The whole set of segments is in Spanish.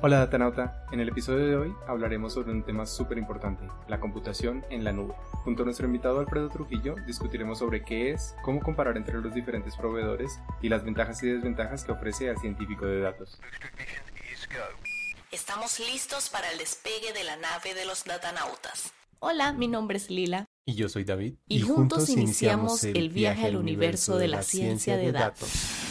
Hola Datanauta, en el episodio de hoy hablaremos sobre un tema súper importante, la computación en la nube. Junto a nuestro invitado Alfredo Trujillo discutiremos sobre qué es, cómo comparar entre los diferentes proveedores y las ventajas y desventajas que ofrece al científico de datos. Estamos listos para el despegue de la nave de los datanautas. Hola, mi nombre es Lila. Y yo soy David. Y, juntos, iniciamos el viaje al universo de la ciencia de datos.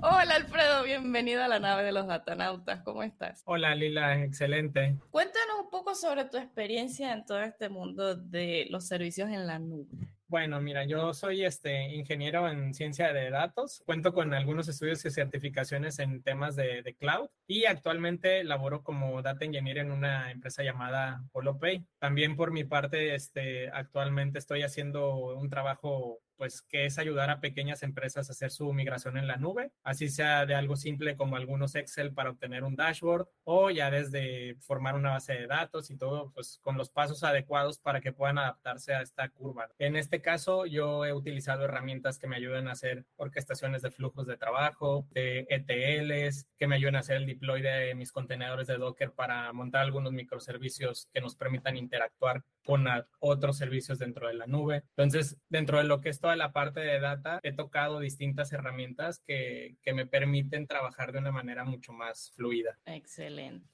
Hola Alfredo, bienvenido a la nave de los datanautas. ¿Cómo estás? Hola Lila, excelente. Cuéntanos un poco sobre tu experiencia en todo este mundo de los servicios en la nube. Bueno, mira, yo soy este ingeniero en ciencia de datos, cuento con algunos estudios y certificaciones en temas de, de, cloud y actualmente laboro como data engineer en una empresa llamada HoloPay. También por mi parte, este, actualmente estoy haciendo un trabajo pues que es ayudar a pequeñas empresas a hacer su migración en la nube, así sea de algo simple como algunos Excel para obtener un dashboard o ya desde formar una base de datos y todo, pues con los pasos adecuados para que puedan adaptarse a esta curva. En este caso, yo he utilizado herramientas que me ayuden a hacer orquestaciones de flujos de trabajo, de ETLs, que me ayuden a hacer el deploy de mis contenedores de Docker para montar algunos microservicios que nos permitan interactuar con otros servicios dentro de la nube. Entonces, dentro de lo que es toda la parte de data, he tocado distintas herramientas que, que me permiten trabajar de una manera mucho más fluida. Excelente.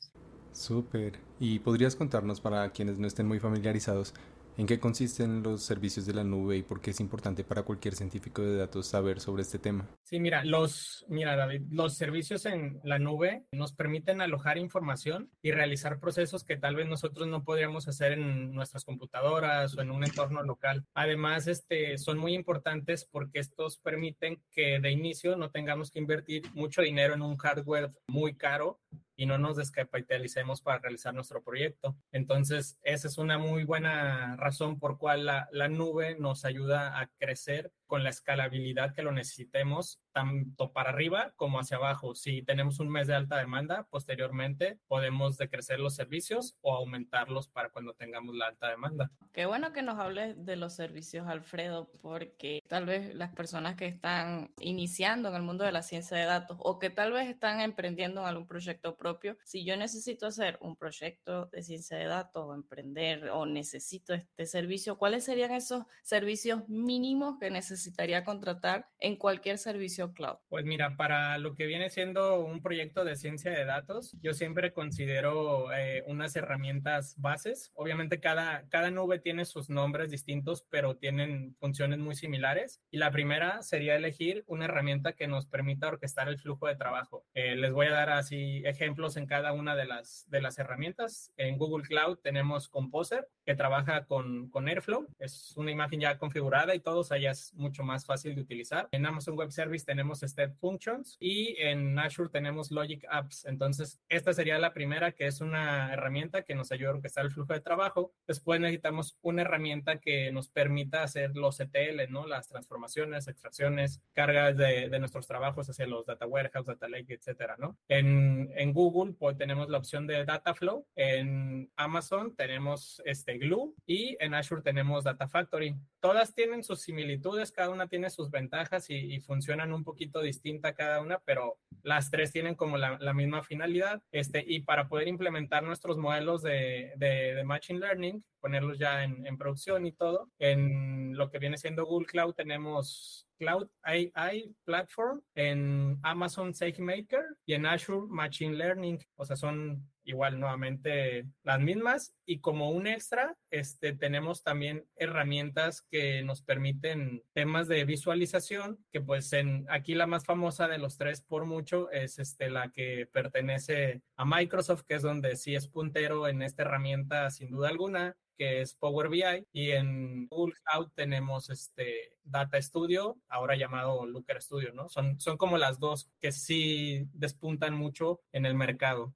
Súper. ¿Y podrías contarnos para quienes no estén muy familiarizados ¿En qué consisten los servicios de la nube y por qué es importante para cualquier científico de datos saber sobre este tema? Sí, mira, los, mira, David, los servicios en la nube nos permiten alojar información y realizar procesos que tal vez nosotros no podríamos hacer en nuestras computadoras o en un entorno local. Además, este, son muy importantes porque estos permiten que de inicio no tengamos que invertir mucho dinero en un hardware muy caro y no nos descapitalicemos para realizar nuestro proyecto. Entonces, esa es una muy buena razón por cual la, la nube nos ayuda a crecer con la escalabilidad que lo necesitemos, tanto para arriba como hacia abajo. Si tenemos un mes de alta demanda, posteriormente podemos decrecer los servicios o aumentarlos para cuando tengamos la alta demanda. Qué bueno que nos hables de los servicios, Alfredo, porque tal vez las personas que están iniciando en el mundo de la ciencia de datos o que tal vez están emprendiendo en algún proyecto propio, si yo necesito hacer un proyecto de ciencia de datos o emprender o necesito este servicio, ¿cuáles serían esos servicios mínimos que necesito? Necesitaría contratar en cualquier servicio cloud? Pues mira, para lo que viene siendo un proyecto de ciencia de datos, yo siempre considero eh, unas herramientas bases. Obviamente cada, cada nube tiene sus nombres distintos, pero tienen funciones muy similares. Y la primera sería elegir una herramienta que nos permita orquestar el flujo de trabajo. Eh, les voy a dar así ejemplos en cada una de las, de las herramientas. En Google Cloud tenemos Composer, que trabaja con, con Airflow. Es una imagen ya configurada y todos allá es mucho más fácil de utilizar. En Amazon Web Service tenemos Step Functions y en Azure tenemos Logic Apps. Entonces, esta sería la primera, que es una herramienta que nos ayuda a orquestar el flujo de trabajo. Después necesitamos una herramienta que nos permita hacer los ETL, ¿no? Las transformaciones, extracciones, cargas de, nuestros trabajos hacia los data warehouse, data lake, etcétera, ¿no? En, en Google, pues tenemos la opción de Dataflow. En Amazon tenemos este Glue y en Azure tenemos Data Factory. Todas tienen sus similitudes, cada una tiene sus ventajas y, funcionan un poquito distinta cada una, pero las tres tienen como la, misma finalidad. Este, y para poder implementar nuestros modelos de, de, Machine Learning, ponerlos ya en, en producción y todo, en lo que viene siendo Google Cloud tenemos Cloud AI Platform, en Amazon SageMaker y en Azure Machine Learning. O sea, son igual nuevamente las mismas y como un extra este tenemos también herramientas que nos permiten temas de visualización que pues en aquí la más famosa de los tres por mucho es este la que pertenece a Microsoft que es donde sí es puntero en esta herramienta sin duda alguna que es Power BI y en Google Cloud tenemos este Data Studio, ahora llamado Looker Studio, ¿no? Son, son como las dos que sí despuntan mucho en el mercado.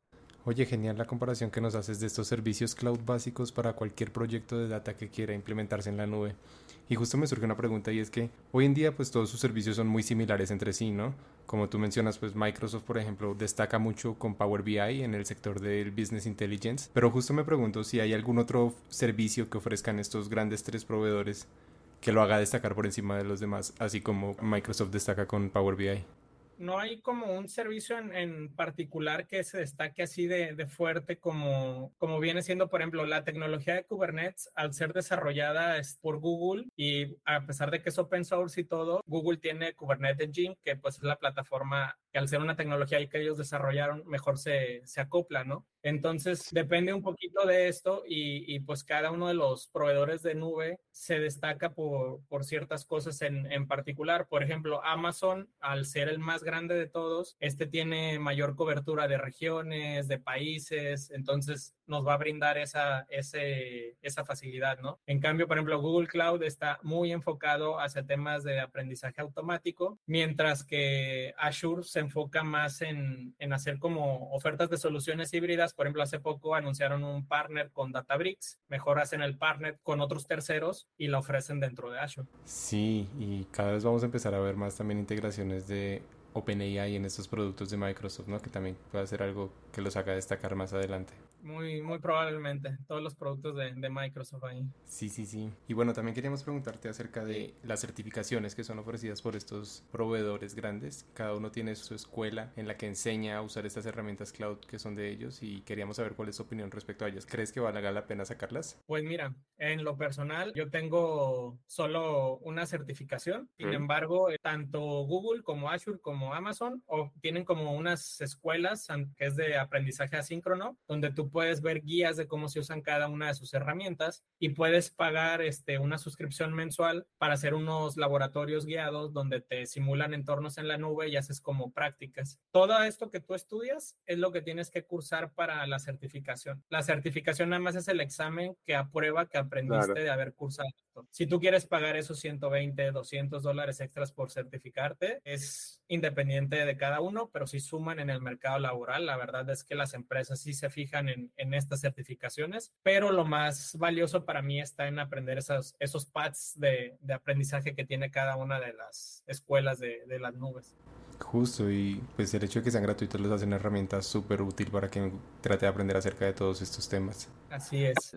Oye, genial la comparación que nos haces de estos servicios cloud básicos para cualquier proyecto de data que quiera implementarse en la nube. Y justo me surge una pregunta y es que hoy en día pues todos sus servicios son muy similares entre sí, ¿no? Como tú mencionas, pues Microsoft, por ejemplo, destaca mucho con Power BI en el sector del Business Intelligence, pero justo me pregunto si hay algún otro servicio que ofrezcan estos grandes tres proveedores que lo haga destacar por encima de los demás, así como Microsoft destaca con Power BI. No hay como un servicio en, en particular que se destaque así de, de, fuerte como, como viene siendo, por ejemplo, la tecnología de Kubernetes, al ser desarrollada por Google y a pesar de que es open source y todo, Google tiene Kubernetes Engine, que pues es la plataforma que al ser una tecnología que ellos desarrollaron, mejor se, se acopla, ¿no? Entonces, depende un poquito de esto y, y, pues cada uno de los proveedores de nube se destaca por, por ciertas cosas en, en, particular. Por ejemplo, Amazon, al ser el más grande de todos, este tiene mayor cobertura de regiones, de países, entonces nos va a brindar esa, ese, esa facilidad, ¿no? En cambio, por ejemplo, Google Cloud está muy enfocado hacia temas de aprendizaje automático, mientras que Azure se enfoca más en, en hacer como ofertas de soluciones híbridas por ejemplo, hace poco anunciaron un partner con Databricks, mejor hacen el partner con otros terceros y lo ofrecen dentro de Azure. Sí, y cada vez vamos a empezar a ver más también integraciones de OpenAI en estos productos de Microsoft, ¿no? Que también puede ser algo que los haga destacar más adelante. Muy, muy probablemente. Todos los productos de, de, Microsoft ahí. Sí, sí, sí. Y bueno, también queríamos preguntarte acerca de las certificaciones que son ofrecidas por estos proveedores grandes. Cada uno tiene su escuela en la que enseña a usar estas herramientas cloud que son de ellos y queríamos saber cuál es tu opinión respecto a ellas. ¿Crees que valga la pena sacarlas? Pues mira, en lo personal, yo tengo solo una certificación. Sin mm. embargo, tanto Google como Azure como Amazon o tienen como unas escuelas que es de aprendizaje asíncrono, donde tú puedes ver guías de cómo se usan cada una de sus herramientas y puedes pagar este, una suscripción mensual para hacer unos laboratorios guiados donde te simulan entornos en la nube y haces como prácticas. Todo esto que tú estudias es lo que tienes que cursar para la certificación. La certificación nada más es el examen que aprueba que aprendiste claro. de haber cursado. Si tú quieres pagar esos 120, 200 dólares extras por certificarte, es independiente de cada uno, pero si suman en el mercado laboral, la verdad es que las empresas sí se fijan en, en estas certificaciones, pero lo más valioso para mí está en aprender esos, esos pads de, de aprendizaje que tiene cada una de las escuelas de, de las nubes. Justo, y pues el hecho de que sean gratuitos les hace una herramienta súper útil para que trate de aprender acerca de todos estos temas. Así es.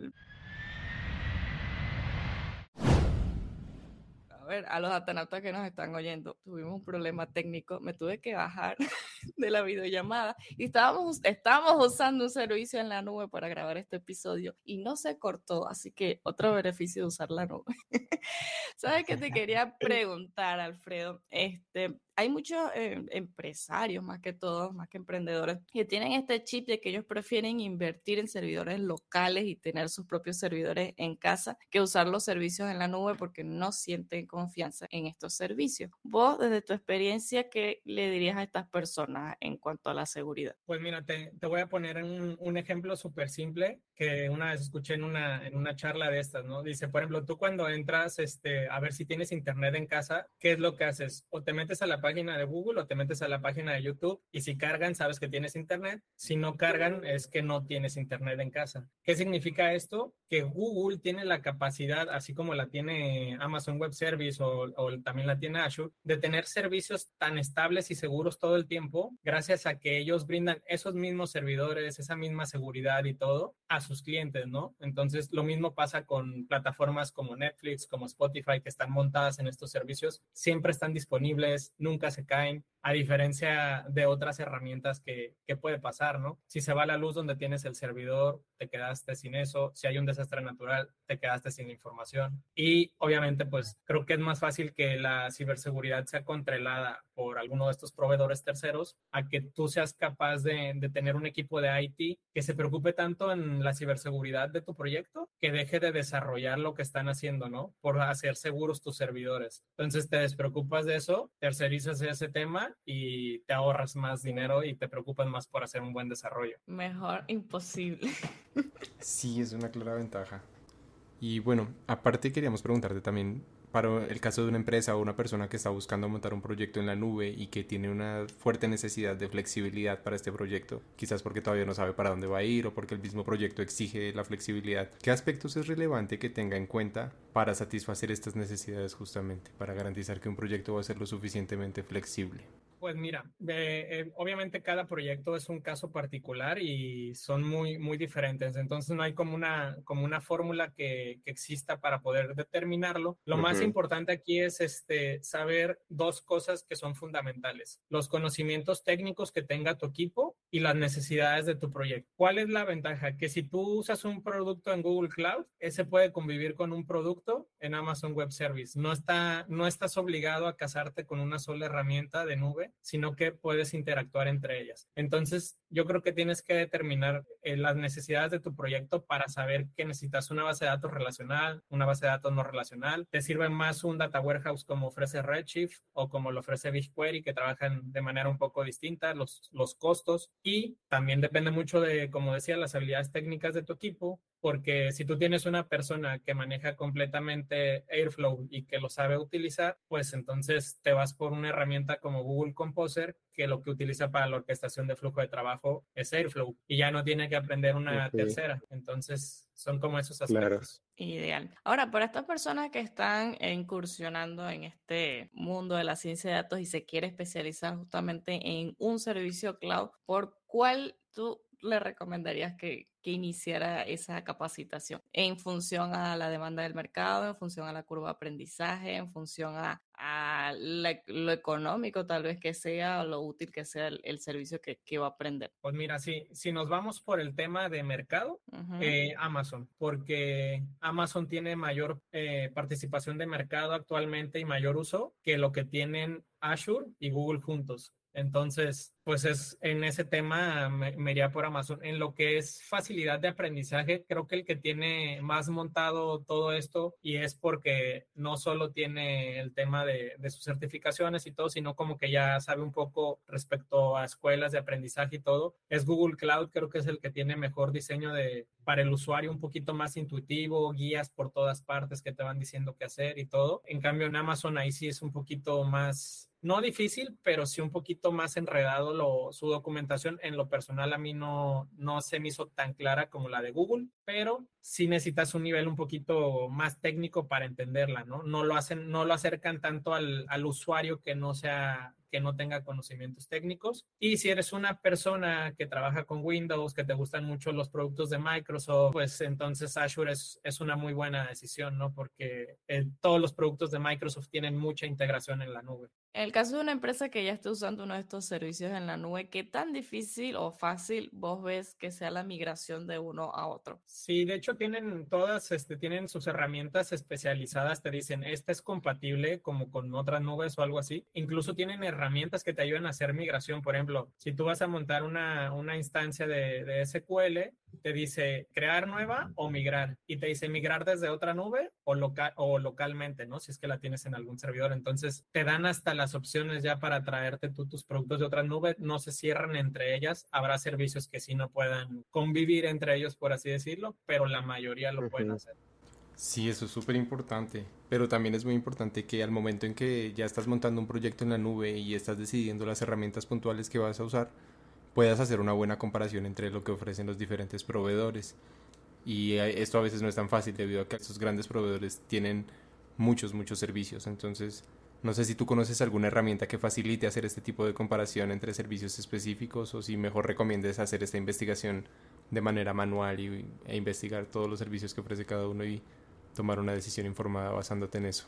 Ver, a los atanautas que nos están oyendo, tuvimos un problema técnico, me tuve que bajar de la videollamada y estábamos, usando un servicio en la nube para grabar este episodio y no se cortó, así que otro beneficio de usar la nube. ¿Sabes qué te quería preguntar, Alfredo? Este, hay muchos eh, empresarios, más que todos, más que emprendedores, que tienen este chip de que ellos prefieren invertir en servidores locales y tener sus propios servidores en casa que usar los servicios en la nube porque no sienten confianza en estos servicios. Vos, desde tu experiencia, ¿qué le dirías a estas personas en cuanto a la seguridad? Pues mira, te, voy a poner un, un ejemplo súper simple que una vez escuché en una, en una charla de estas, ¿no? Dice, por ejemplo, tú cuando entras este, a ver si tienes internet en casa, ¿qué es lo que haces? O te metes a la página de Google o te metes a la página de YouTube y si cargan, sabes que tienes internet. Si no cargan, es que no tienes internet en casa. ¿Qué significa esto? Que Google tiene la capacidad, así como la tiene Amazon Web Service o, o también la tiene Azure, de tener servicios tan estables y seguros todo el tiempo, gracias a que ellos brindan esos mismos servidores, esa misma seguridad y todo a sus clientes, ¿no? Entonces, lo mismo pasa con plataformas como Netflix, como Spotify, que están montadas en estos servicios, siempre están disponibles, nunca se caen, a diferencia de otras herramientas que, puede pasar, ¿no? Si se va la luz donde tienes el servidor, te quedaste sin eso. Si hay un desastre natural, te quedaste sin información. Y obviamente, pues creo que es más fácil que la ciberseguridad sea controlada por alguno de estos proveedores terceros a que tú seas capaz de, de tener un equipo de IT que se preocupe tanto en la ciberseguridad de tu proyecto que deje de desarrollar lo que están haciendo, ¿no? Por hacer seguros tus servidores. Entonces te despreocupas de eso, tercerizas ese tema y te ahorras más dinero y te preocupas más por hacer un buen desarrollo. Mejor imposible. Sí, es una clara ventaja. Y bueno, aparte queríamos preguntarte también, para el caso de una empresa o una persona que está buscando montar un proyecto en la nube y que tiene una fuerte necesidad de flexibilidad para este proyecto, quizás porque todavía no sabe para dónde va a ir o porque el mismo proyecto exige la flexibilidad, ¿qué aspectos es relevante que tenga en cuenta para satisfacer estas necesidades justamente, para garantizar que un proyecto va a ser lo suficientemente flexible? Pues mira, eh, obviamente cada proyecto es un caso particular y son muy, muy diferentes. Entonces no hay como una, como una fórmula que, que exista para poder determinarlo. Lo más importante aquí es este, saber dos cosas que son fundamentales. Los conocimientos técnicos que tenga tu equipo y las necesidades de tu proyecto. ¿Cuál es la ventaja? Que si tú usas un producto en Google Cloud, ese puede convivir con un producto en Amazon Web Service. No, está, no estás obligado a casarte con una sola herramienta de nube sino que puedes interactuar entre ellas. Entonces, yo creo que tienes que determinar eh, las necesidades de tu proyecto para saber que necesitas una base de datos relacional, una base de datos no relacional. Te sirve más un data warehouse como ofrece Redshift o como lo ofrece BigQuery, que trabajan de manera un poco distinta, los, los costos. Y también depende mucho de, como decía, las habilidades técnicas de tu equipo, porque si tú tienes una persona que maneja completamente Airflow y que lo sabe utilizar, pues entonces te vas por una herramienta como Google Composer, que lo que utiliza para la orquestación de flujo de trabajo es Airflow y ya no tiene que aprender una tercera. Entonces, son como esos aspectos. Ideal. Ahora, para estas personas que están incursionando en este mundo de la ciencia de datos y se quiere especializar justamente en un servicio cloud, ¿por cuál tú le recomendarías que, que iniciara esa capacitación en función a la demanda del mercado, en función a la curva de aprendizaje, en función a, a lo económico tal vez que sea o lo útil que sea el, servicio que, que, va a aprender. Pues mira, si, si nos vamos por el tema de mercado, eh, Amazon, porque Amazon tiene mayor eh, participación de mercado actualmente y mayor uso que lo que tienen Azure y Google juntos. Entonces, pues es en ese tema me, iría por Amazon. En lo que es facilidad de aprendizaje, creo que el que tiene más montado todo esto y es porque no solo tiene el tema de, de sus certificaciones y todo, sino como que ya sabe un poco respecto a escuelas de aprendizaje y todo, es Google Cloud, creo que es el que tiene mejor diseño de para el usuario un poquito más intuitivo, guías por todas partes que te van diciendo qué hacer y todo. En cambio en Amazon ahí sí es un poquito más no difícil, pero sí un poquito más enredado su documentación. En lo personal a mí no, no se me hizo tan clara como la de Google, pero sí necesitas un nivel un poquito más técnico para entenderla, ¿no? No lo hacen, no lo acercan tanto al, al usuario que no sea que no tenga conocimientos técnicos. Y si eres una persona que trabaja con Windows, que te gustan mucho los productos de Microsoft, pues entonces Azure es, es una muy buena decisión, ¿no? Porque eh, todos los productos de Microsoft tienen mucha integración en la nube. En el caso de una empresa que ya esté usando uno de estos servicios en la nube, ¿qué tan difícil o fácil vos ves que sea la migración de uno a otro? Sí, de hecho tienen todas, este, tienen sus herramientas especializadas, te dicen, esta es compatible como con otras nubes o algo así. Incluso tienen herramientas que te ayudan a hacer migración. Por ejemplo, si tú vas a montar una, una instancia de, de SQL, te dice crear nueva o migrar. Y te dice migrar desde otra nube o, local, o localmente, ¿no? Si es que la tienes en algún servidor. Entonces, te dan hasta las opciones ya para traerte tú tus productos de otra nube. No se cierran entre ellas. Habrá servicios que sí no puedan convivir entre ellos, por así decirlo, pero la mayoría lo pueden hacer. Sí, eso es súper importante, pero también es muy importante que al momento en que ya estás montando un proyecto en la nube y estás decidiendo las herramientas puntuales que vas a usar, puedas hacer una buena comparación entre lo que ofrecen los diferentes proveedores. Y eh, esto a veces no es tan fácil debido a que estos grandes proveedores tienen muchos, muchos servicios. Entonces, no sé si tú conoces alguna herramienta que facilite hacer este tipo de comparación entre servicios específicos o si mejor recomiendes hacer esta investigación de manera manual y, e investigar todos los servicios que ofrece cada uno y tomar una decisión informada basándote en eso.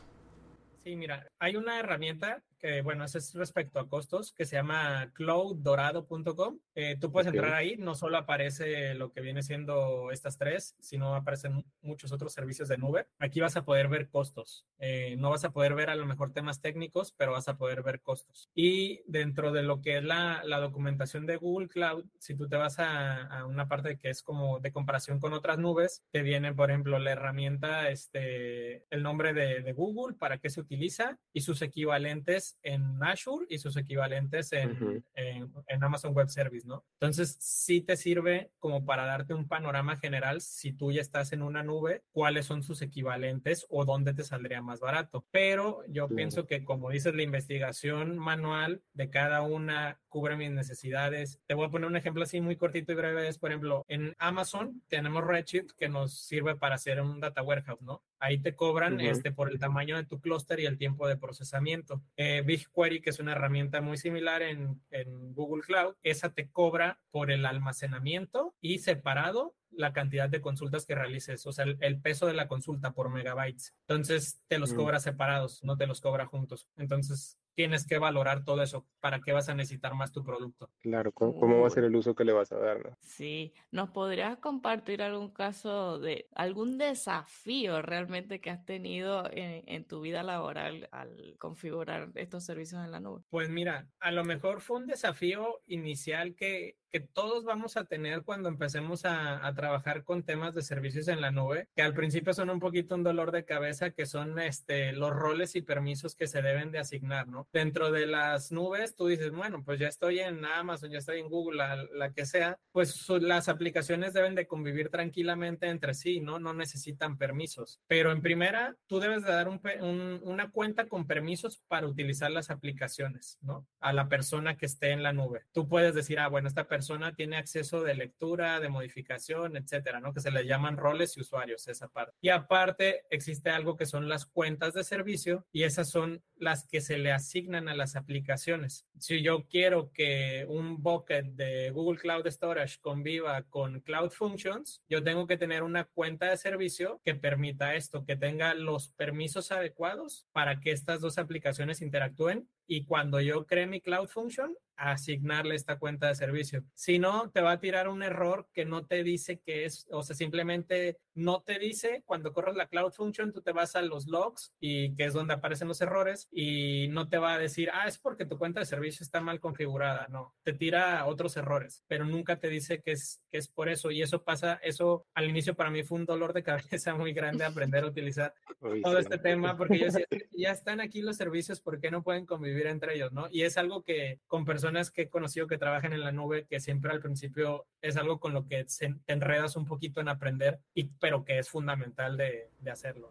Sí, mira, hay una herramienta que, bueno, eso es respecto a costos, que se llama clouddorado.com. Eh, tú puedes entrar ahí, no solo aparece lo que viene siendo estas tres, sino aparecen muchos otros servicios de nube. Aquí vas a poder ver costos. Eh, no vas a poder ver a lo mejor temas técnicos, pero vas a poder ver costos. Y dentro de lo que es la, la documentación de Google Cloud, si tú te vas a, a, una parte que es como de comparación con otras nubes, te viene, por ejemplo, la herramienta, este, el nombre de, de Google, para qué se utiliza y sus equivalentes en Azure y sus equivalentes en, en, Amazon Web Service, ¿no? Entonces, sí te sirve como para darte un panorama general si tú ya estás en una nube, cuáles son sus equivalentes o dónde te saldría más barato. Pero yo pienso que, como dices, la investigación manual de cada una cubre mis necesidades. Te voy a poner un ejemplo así muy cortito y breve. Es, por ejemplo, en Amazon tenemos Redshift que nos sirve para hacer un data warehouse, ¿no? Ahí te cobran este, por el tamaño de tu clúster y el tiempo de procesamiento. Eh, BigQuery, que es una herramienta muy similar en, en Google Cloud, esa te cobra por el almacenamiento y separado la cantidad de consultas que realices, o sea, el, peso de la consulta por megabytes. Entonces, te los mm. cobra separados, no te los cobra juntos. Entonces, tienes que valorar todo eso. ¿Para qué vas a necesitar más tu producto? Claro, ¿cómo, va a ser el uso que le vas a dar? ¿no? Sí, ¿nos podrías compartir algún caso de algún desafío realmente que has tenido en, en, tu vida laboral al configurar estos servicios en la nube? Pues mira, a lo mejor fue un desafío inicial que, que todos vamos a tener cuando empecemos a, trabajar con temas de servicios en la nube, que al principio son un poquito un dolor de cabeza, que son este, los roles y permisos que se deben de asignar, ¿no? Dentro de las nubes, tú dices, bueno, pues ya estoy en Amazon, ya estoy en Google, la, que sea, pues las aplicaciones deben de convivir tranquilamente entre sí, ¿no? No necesitan permisos. Pero en primera, tú debes de dar una cuenta con permisos para utilizar las aplicaciones, ¿no? A la persona que esté en la nube. Tú puedes decir, ah, bueno, esta persona persona tiene acceso de lectura, de modificación, etcétera, ¿no? Que se le llaman roles y usuarios, esa parte. Y aparte, existe algo que son las cuentas de servicio y esas son las que se le asignan a las aplicaciones. Si yo quiero que un bucket de Google Cloud Storage conviva con Cloud Functions, yo tengo que tener una cuenta de servicio que permita esto, que tenga los permisos adecuados para que estas dos aplicaciones interactúen y cuando yo cree mi Cloud Function, asignarle esta cuenta de servicio. Si no, te va a tirar un error que no te dice que es, o sea, simplemente no te dice cuando corres la Cloud Function, tú te vas a los logs y que es donde aparecen los errores y no te va a decir, ah, es porque tu cuenta de servicio está mal configurada. No, te tira otros errores, pero nunca te dice que es, que es por eso. Y eso pasa, eso al inicio para mí fue un dolor de cabeza muy grande aprender a utilizar todo este tema porque yo decía, ya están aquí los servicios, ¿por qué no pueden convivir entre ellos? ¿no? Y es algo que con personas que he conocido que trabajan en la nube, que siempre al principio es algo con lo que te enredas un poquito en aprender y pero que es fundamental de, de hacerlo.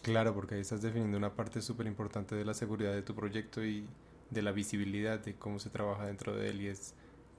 Claro, porque ahí estás definiendo una parte súper importante de la seguridad de tu proyecto y de la visibilidad de cómo se trabaja dentro de él y es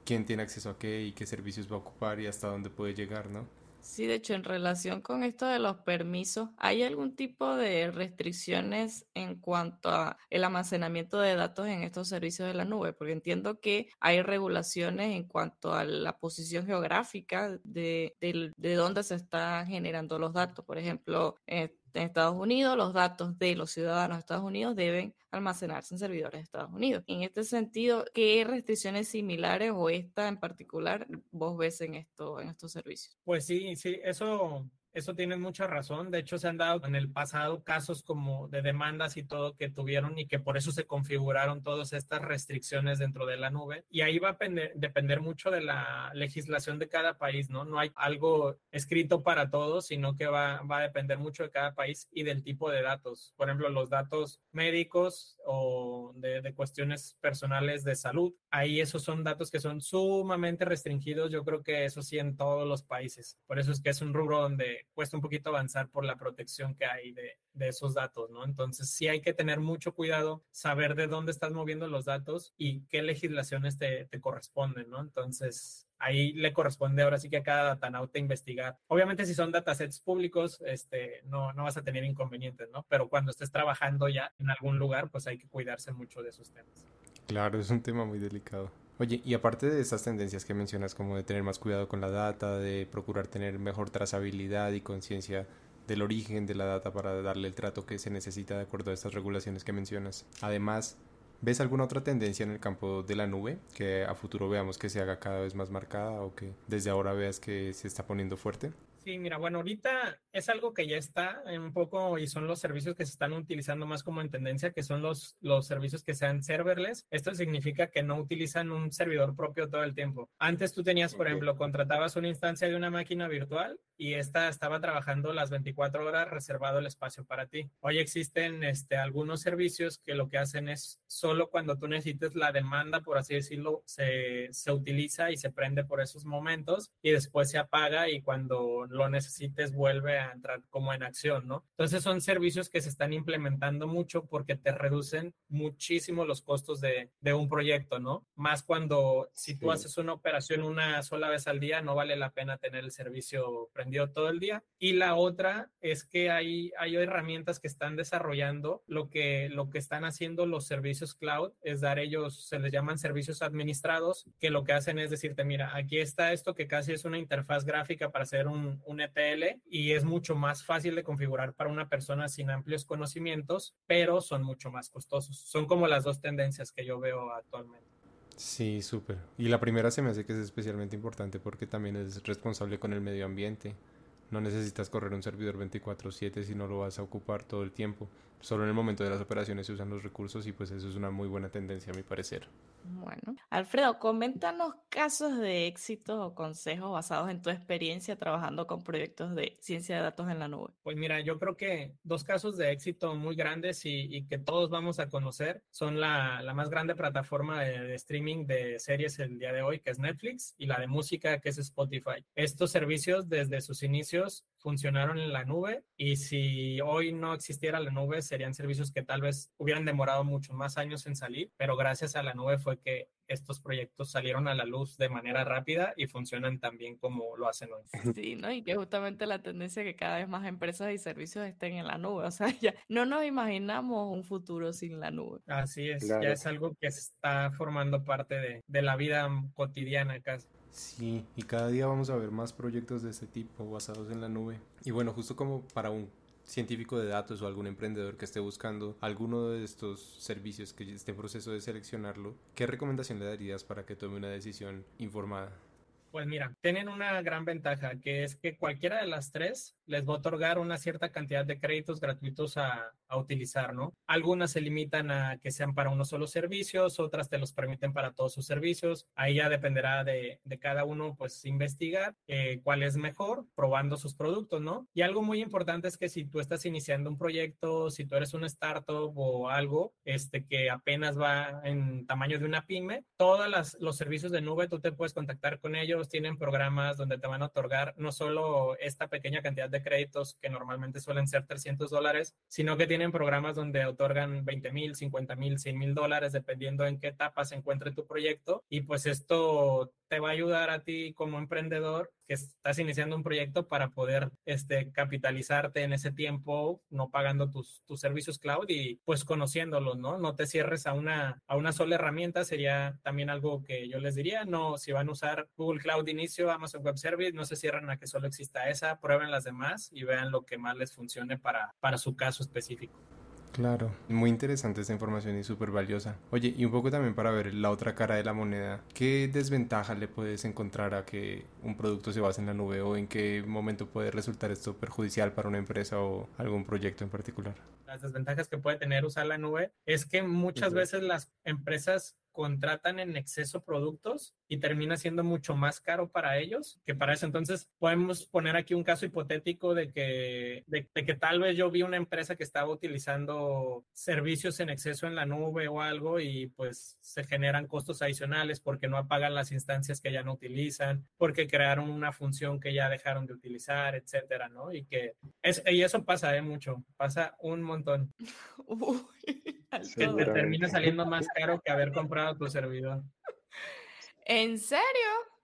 quién tiene acceso a qué y qué servicios va a ocupar y hasta dónde puede llegar, ¿no? Sí, de hecho, en relación con esto de los permisos, ¿hay algún tipo de restricciones en cuanto a el almacenamiento de datos en estos servicios de la nube? Porque entiendo que hay regulaciones en cuanto a la posición geográfica de, de, dónde se están generando los datos. Por ejemplo, eh, en Estados Unidos, los datos de los ciudadanos de Estados Unidos deben almacenarse en servidores de Estados Unidos. En este sentido, ¿qué restricciones similares o esta en particular vos ves en, esto, en estos servicios? Pues sí, sí, eso eso tiene mucha razón. De hecho, se han dado en el pasado casos como de demandas y todo que tuvieron y que por eso se configuraron todas estas restricciones dentro de la nube. Y ahí va a depender, mucho de la legislación de cada país, ¿no? No hay algo escrito para todos, sino que va, va a depender mucho de cada país y del tipo de datos. Por ejemplo, los datos médicos o de, de cuestiones personales de salud. Ahí esos son datos que son sumamente restringidos. Yo creo que eso sí en todos los países. Por eso es que es un rubro donde cuesta un poquito avanzar por la protección que hay de, esos datos, ¿no? Entonces sí hay que tener mucho cuidado, saber de dónde estás moviendo los datos y qué legislaciones te, corresponden, ¿no? Entonces ahí le corresponde ahora sí que a cada datanauta investigar. Obviamente si son datasets públicos, este, no, no vas a tener inconvenientes, ¿no? Pero cuando estés trabajando ya en algún lugar, pues hay que cuidarse mucho de esos temas. Claro, es un tema muy delicado. Oye, y aparte de estas tendencias que mencionas, como de tener más cuidado con la data, de procurar tener mejor trazabilidad y conciencia del origen de la data para darle el trato que se necesita de acuerdo a estas regulaciones que mencionas. Además, ¿ves alguna otra tendencia en el campo de la nube que a futuro veamos que se haga cada vez más marcada o que desde ahora veas que se está poniendo fuerte? Sí, mira, bueno, ahorita es algo que ya está un poco y son los servicios que se están utilizando más como en tendencia, que son los, los servicios que sean serverless. Esto significa que no utilizan un servidor propio todo el tiempo. Antes tú tenías, por ejemplo, contratabas una instancia de una máquina virtual y esta estaba trabajando las 24 horas reservado el espacio para ti. Hoy existen este, algunos servicios que lo que hacen es solo cuando tú necesites la demanda, por así decirlo, se, se utiliza y se prende por esos momentos y después se apaga y cuando lo necesites vuelve a entrar como en acción, ¿no? Entonces son servicios que se están implementando mucho porque te reducen muchísimo los costos de, de un proyecto, ¿no? Más cuando si tú haces una operación una sola vez al día, no vale la pena tener el servicio prendido todo el día. Y la otra es que hay, hay herramientas que están desarrollando lo que, lo que están haciendo los servicios cloud es dar ellos, se les llaman servicios administrados, que lo que hacen es decirte, mira, aquí está esto que casi es una interfaz gráfica para hacer un, un ETL y es mucho más fácil de configurar para una persona sin amplios conocimientos, pero son mucho más costosos. Son como las dos tendencias que yo veo actualmente. Sí, súper. Y la primera se me hace que es especialmente importante porque también es responsable con el medio ambiente. No necesitas correr un servidor 24/7 si no lo vas a ocupar todo el tiempo. Solo en el momento de las operaciones se usan los recursos y pues eso es una muy buena tendencia a mi parecer. Bueno, Alfredo, coméntanos casos de éxito o consejos basados en tu experiencia trabajando con proyectos de ciencia de datos en la nube. Pues mira, yo creo que dos casos de éxito muy grandes y, que todos vamos a conocer son la, la más grande plataforma de, de, streaming de series el día de hoy, que es Netflix, y la de música, que es Spotify. Estos servicios desde sus inicios funcionaron en la nube y si hoy no existiera la nube serían servicios que tal vez hubieran demorado muchos más años en salir, pero gracias a la nube fue que estos proyectos salieron a la luz de manera rápida y funcionan tan bien como lo hacen hoy. Sí, ¿no? Y que justamente la tendencia que cada vez más empresas y servicios estén en la nube. O sea, ya no nos imaginamos un futuro sin la nube. Así es, ya es algo que está formando parte de, de la vida cotidiana casi. Sí, y cada día vamos a ver más proyectos de este tipo basados en la nube. Y bueno, justo como para un científico de datos o algún emprendedor que esté buscando alguno de estos servicios que esté en proceso de seleccionarlo, ¿qué recomendación le darías para que tome una decisión informada? Pues mira, tienen una gran ventaja, que es que cualquiera de las tres les va a otorgar una cierta cantidad de créditos gratuitos a, a, utilizar, ¿no? Algunas se limitan a que sean para unos solos servicios, otras te los permiten para todos sus servicios. Ahí ya dependerá de, de cada uno, pues, investigar eh, cuál es mejor, probando sus productos, ¿no? Y algo muy importante es que si tú estás iniciando un proyecto, si tú eres una startup o algo, este, que apenas va en tamaño de una pyme, todos los servicios de nube tú te puedes contactar con ellos tienen programas donde te van a otorgar no solo esta pequeña cantidad de créditos que normalmente suelen ser 300 dólares, sino que tienen programas donde otorgan 20 mil, 50 mil, 100 mil dólares, dependiendo en qué etapa se encuentre tu proyecto. Y pues esto te va a ayudar a ti como emprendedor que estás iniciando un proyecto para poder este, capitalizarte en ese tiempo, no pagando tus, tus servicios cloud y pues conociéndolos, ¿no? No te cierres a una, a una sola herramienta, sería también algo que yo les diría, no, si van a usar Google Cloud de inicio, Amazon Web Service, no se cierren a que solo exista esa, prueben las demás y vean lo que más les funcione para, para su caso específico. Claro, muy interesante esta información y súper valiosa. Oye, y un poco también para ver la otra cara de la moneda, ¿qué desventaja le puedes encontrar a que un producto se base en la nube o en qué momento puede resultar esto perjudicial para una empresa o algún proyecto en particular? Las desventajas que puede tener usar la nube es que muchas veces las empresas contratan en exceso productos y termina siendo mucho más caro para ellos que para eso. Entonces, podemos poner aquí un caso hipotético de que, de, que tal vez yo vi una empresa que estaba utilizando servicios en exceso en la nube o algo y pues se generan costos adicionales porque no apagan las instancias que ya no utilizan, porque crearon una función que ya dejaron de utilizar, etcétera, ¿no? Y que eso pasa ¿eh? mucho, pasa un montón. Uy, que te termina saliendo más caro que haber comprado tu servidor. ¿En serio?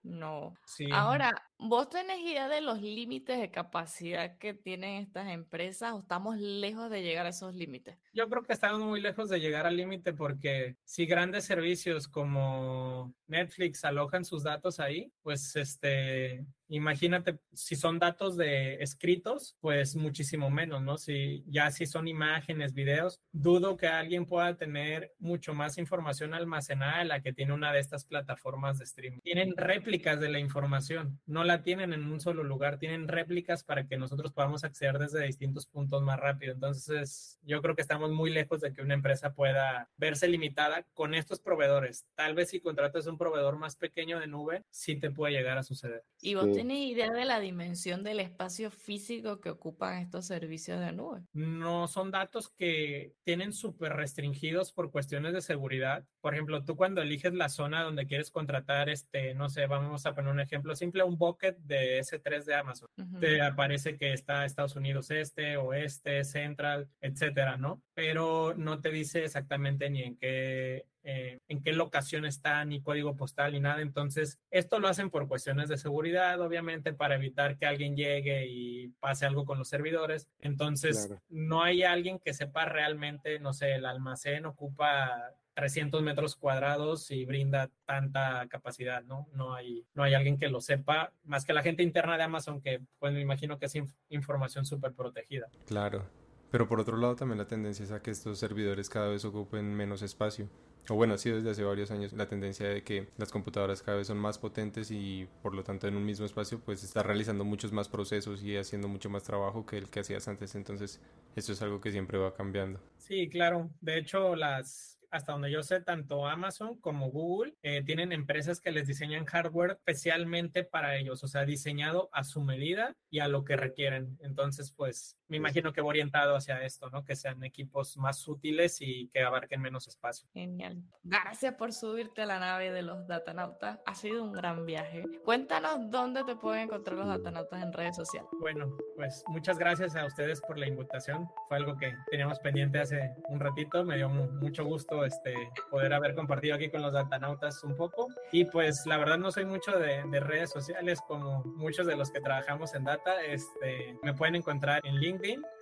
No. Sí. Ahora, ¿vos tenés idea de los límites de capacidad que tienen estas empresas o estamos lejos de llegar a esos límites? Yo creo que estamos muy lejos de llegar al límite porque si grandes servicios como Netflix alojan sus datos ahí, pues este, imagínate si son datos de escritos, pues muchísimo menos, ¿no? Si ya si son imágenes, videos, dudo que alguien pueda tener mucho más información almacenada de la que tiene una de estas plataformas de streaming. Tienen réplicas de la información, no la tienen en un solo lugar, tienen réplicas para que nosotros podamos acceder desde distintos puntos más rápido. Entonces, yo creo que estamos muy lejos de que una empresa pueda verse limitada con estos proveedores. Tal vez si contratas un proveedor más pequeño de nube, sí te puede llegar a suceder. ¿Y vos sí. tenés idea de la dimensión del espacio físico que ocupan estos servicios de nube? No, son datos que tienen súper restringidos por cuestiones de seguridad. Por ejemplo, tú cuando eliges la zona donde quieres contratar, este, no sé, vamos vamos a poner un ejemplo simple, un bucket de S3 de Amazon. Te aparece que está Estados Unidos este, oeste, central, etcétera, ¿no? Pero no te dice exactamente ni en qué eh, en qué locación está, ni código postal, ni nada. Entonces, esto lo hacen por cuestiones de seguridad, obviamente, para evitar que alguien llegue y pase algo con los servidores. Entonces, no hay alguien que sepa realmente, no sé, el almacén ocupa 300 metros cuadrados y brinda tanta capacidad, ¿no? No hay, no hay alguien que lo sepa, más que la gente interna de Amazon, que pues me imagino que es información súper protegida. Claro, pero por otro lado también la tendencia es a que estos servidores cada vez ocupen menos espacio o bueno, ha sido desde hace varios años la tendencia de que las computadoras cada vez son más potentes y por lo tanto en un mismo espacio pues está realizando muchos más procesos y haciendo mucho más trabajo que el que hacías antes. Entonces, esto es algo que siempre va cambiando. Sí, claro. De hecho, las hasta donde yo sé, tanto Amazon como Google eh, tienen empresas que les diseñan hardware especialmente para ellos, o sea, diseñado a su medida y a lo que requieren. Entonces, pues me imagino que va orientado hacia esto, ¿no? Que sean equipos más útiles y que abarquen menos espacio. Genial. Gracias por subirte a la nave de los datanautas. Ha sido un gran viaje. Cuéntanos dónde te pueden encontrar los datanautas en redes sociales. Bueno, pues muchas gracias a ustedes por la invitación. Fue algo que teníamos pendiente hace un ratito. Me dio mucho gusto este, poder haber compartido aquí con los datanautas un poco. Y pues la verdad no soy mucho de, de redes sociales como muchos de los que trabajamos en data. Este, me pueden encontrar en LinkedIn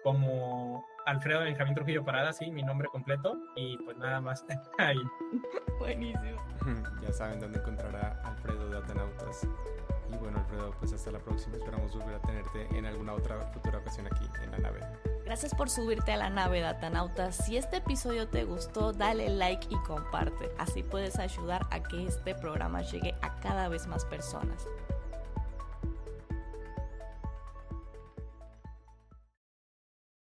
como Alfredo Benjamín Trujillo Parada, sí, mi nombre completo. Y pues nada más ahí. Buenísimo. ya saben dónde encontrar a Alfredo Datanautas. Y bueno, Alfredo, pues hasta la próxima. Esperamos volver a tenerte en alguna otra futura ocasión aquí en la nave. Gracias por subirte a la nave Datanautas. Si este episodio te gustó, dale like y comparte. Así puedes ayudar a que este programa llegue a cada vez más personas.